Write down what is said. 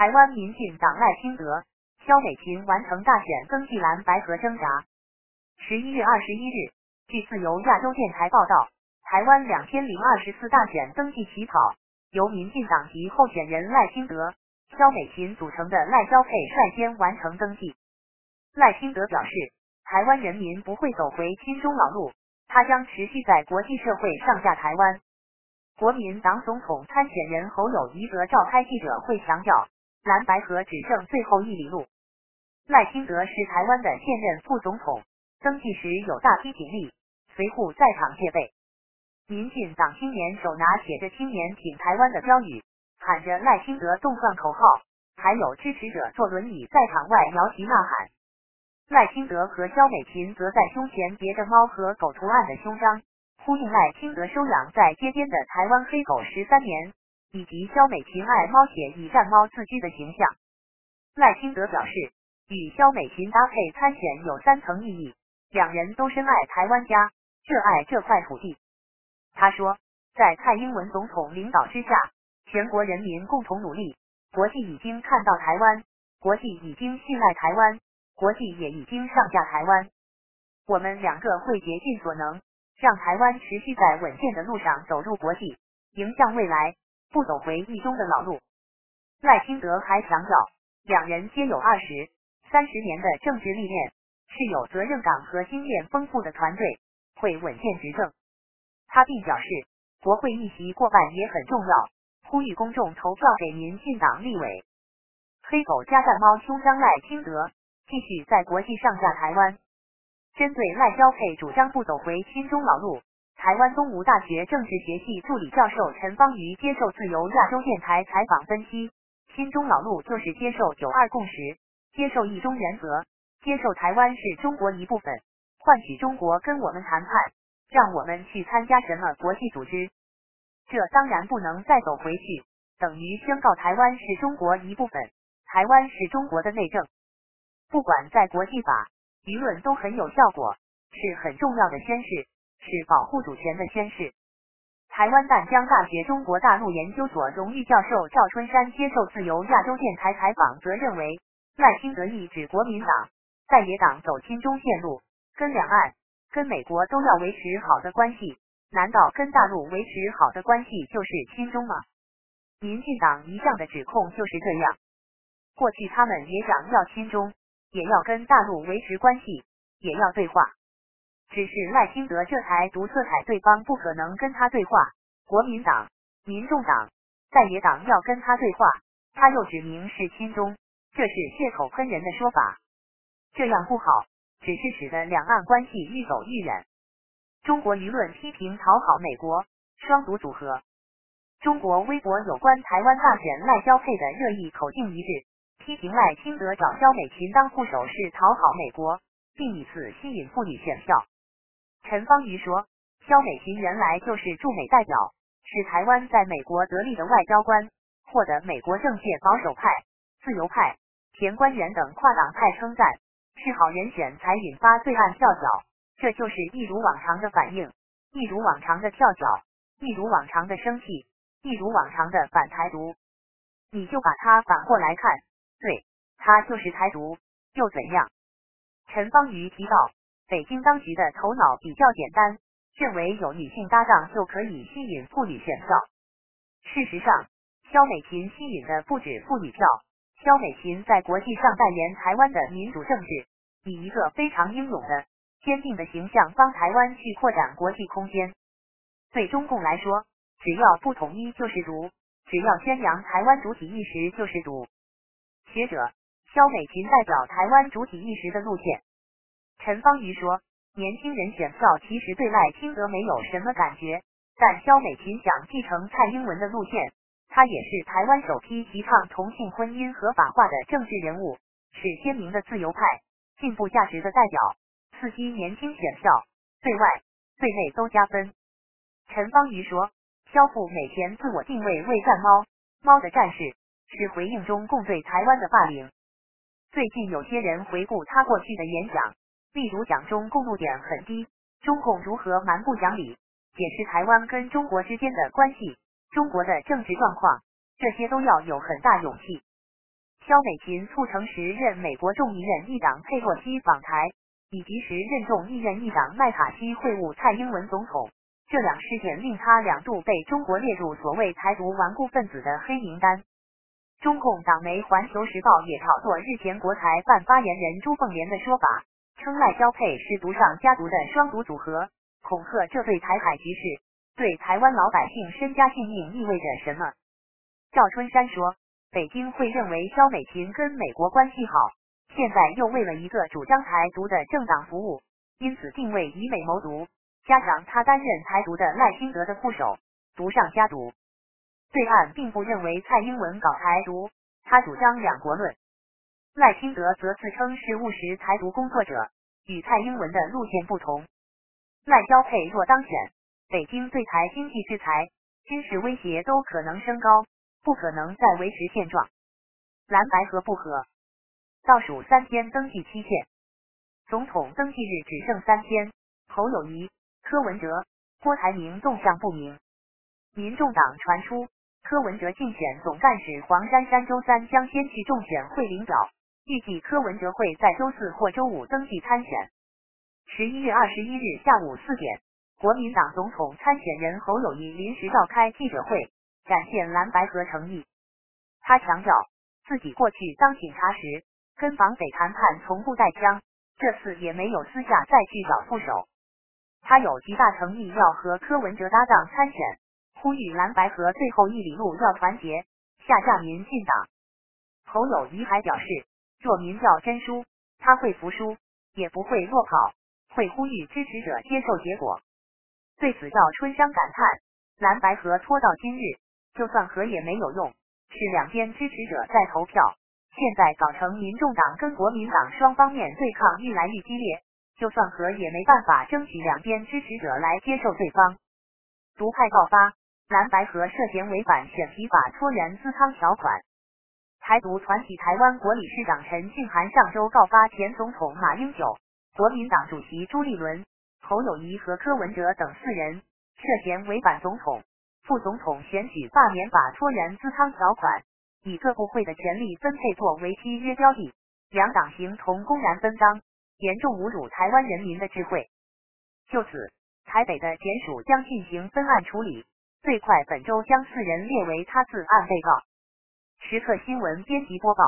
台湾民进党赖清德、萧美琴完成大选登记蓝白河挣扎。十一月二十一日，据自由亚洲电台报道，台湾两千零二十次大选登记起草，由民进党籍候选人赖清德、萧美琴组成的赖萧配率先完成登记。赖清德表示，台湾人民不会走回亲中老路，他将持续在国际社会上下台湾。国民党总统参选人侯友谊则召开记者会，强调蓝白河只剩最后一里路。赖清德是台湾的现任副总统，登记时有大批警力随护在场戒备。民进党青年手拿写着“青年挺台湾”的标语，喊着赖清德动算口号，还有支持者坐轮椅在场外摇旗呐喊。赖清德和萧美琴则在胸前别着猫和狗图案的胸章。呼应赖清德收养在街边的台湾黑狗十三年，以及肖美琴爱猫且以战猫自居的形象。赖清德表示，与肖美琴搭配参选有三层意义，两人都深爱台湾家，热爱这块土地。他说，在蔡英文总统领导之下，全国人民共同努力，国际已经看到台湾，国际已经信赖台湾，国际也已经上架台湾。我们两个会竭尽所能。让台湾持续在稳健的路上走入国际，迎向未来，不走回一中的老路。赖清德还强调，两人皆有二十三十年的政治历练，是有责任感和经验丰富的团队，会稳健执政。他并表示，国会议席过半也很重要，呼吁公众投票给民进党立委。黑狗加战猫胸章赖清德继续在国际上架台湾。针对赖萧配主张不走回亲中老路，台湾东吴大学政治学系助理教授陈方瑜接受自由亚洲电台采访分析，亲中老路就是接受九二共识，接受一中原则，接受台湾是中国一部分，换取中国跟我们谈判，让我们去参加什么国际组织，这当然不能再走回去，等于宣告台湾是中国一部分，台湾是中国的内政，不管在国际法。舆论都很有效果，是很重要的宣誓，是保护主权的宣誓。台湾淡江大学中国大陆研究所荣誉教授赵春山接受自由亚洲电台采访，则认为赖清德意指国民党在野党走亲中线路，跟两岸、跟美国都要维持好的关系，难道跟大陆维持好的关系就是亲中吗？民进党一向的指控就是这样，过去他们也讲要亲中。也要跟大陆维持关系，也要对话。只是赖清德这才独色彩，对方不可能跟他对话。国民党、民众党在野党要跟他对话，他又指明是亲中，这是血口喷人的说法。这样不好，只是使得两岸关系愈走愈远。中国舆论批评讨好美国，双独组合。中国微博有关台湾大选赖交配的热议口径一致。批评赖清德找肖美琴当副手是讨好美国，并以此吸引妇女选票。陈芳瑜说，肖美琴原来就是驻美代表，是台湾在美国得力的外交官，获得美国政界保守派、自由派、前官员等跨党派称赞，是好人选，才引发对岸跳脚。这就是一如往常的反应，一如往常的跳脚，一如往常的生气，一如往常的反台独。你就把它反过来看。对他就是台独，又怎样？陈芳瑜提到，北京当局的头脑比较简单，认为有女性搭档就可以吸引妇女选票。事实上，肖美琴吸引的不止妇女票。肖美琴在国际上代言台湾的民主政治，以一个非常英勇的、坚定的形象帮台湾去扩展国际空间。对中共来说，只要不统一就是独，只要宣扬台湾主体意识就是独。学者肖美琴代表台湾主体意识的路线。陈芳瑜说，年轻人选票其实对赖清德没有什么感觉，但肖美琴想继承蔡英文的路线，她也是台湾首批提倡同性婚姻合法化的政治人物，是鲜明的自由派、进步价值的代表，刺激年轻选票，对外对内都加分。陈芳瑜说，肖父每天自我定位为战猫，猫的战士。是回应中共对台湾的霸凌。最近有些人回顾他过去的演讲，例如讲中共怒点很低，中共如何蛮不讲理，解释台湾跟中国之间的关系，中国的政治状况，这些都要有很大勇气。肖美琴促成时任美国众议院议长佩洛西访台，以及时任众议院议长麦卡锡会晤蔡英文总统。这两事件令他两度被中国列入所谓台独顽固分子的黑名单。中共党媒《环球时报》也炒作日前国台办发言人朱凤莲的说法，称赖交配是独上加独的双独组合，恐吓这对台海局势对台湾老百姓身家性命意味着什么。赵春山说，北京会认为肖美琴跟美国关系好，现在又为了一个主张台独的政党服务，因此定位以美谋独。加上他担任台独的赖清德的副手，独上加独。对岸并不认为蔡英文搞台独，他主张两国论。赖清德则自称是务实台独工作者，与蔡英文的路线不同。赖萧配若当选，北京对台经济制裁、军事威胁都可能升高，不可能再维持现状。蓝白合不合？倒数三天登记期限，总统登记日只剩三天。侯友谊。柯文哲、郭台铭动向不明，民众党传出柯文哲竞选总干事黄珊珊周三将先去众选会领表，预计柯文哲会在周四或周五登记参选。十一月二十一日下午四点，国民党总统参选人侯友谊临时召开记者会，展现蓝白合诚意。他强调自己过去当警察时跟绑匪谈判从不带枪，这次也没有私下再去找副手。他有极大诚意要和柯文哲搭档参选，呼吁蓝白河最后一里路要团结，下架民进党。侯友谊还表示，若民调真输，他会服输，也不会落跑，会呼吁支持者接受结果。对此，赵春山感叹：蓝白河拖到今日，就算和也没有用，是两边支持者在投票。现在搞成民众党跟国民党双方面对抗愈来愈激烈。就算和也没办法争取两边支持者来接受对方，独派爆发，蓝白河涉嫌违反选题法拖延资仓条款。台独团体台湾国理事长陈庆涵上周告发前总统马英九、国民党主席朱立伦、侯友谊和柯文哲等四人涉嫌违反总统、副总统选举罢免法拖延资仓条款，以各部会的权力分配作为契约标的，两党形同公然分赃。严重侮辱台湾人民的智慧。就此，台北的检署将进行分案处理，最快本周将四人列为他自案被告。时刻新闻编辑播报。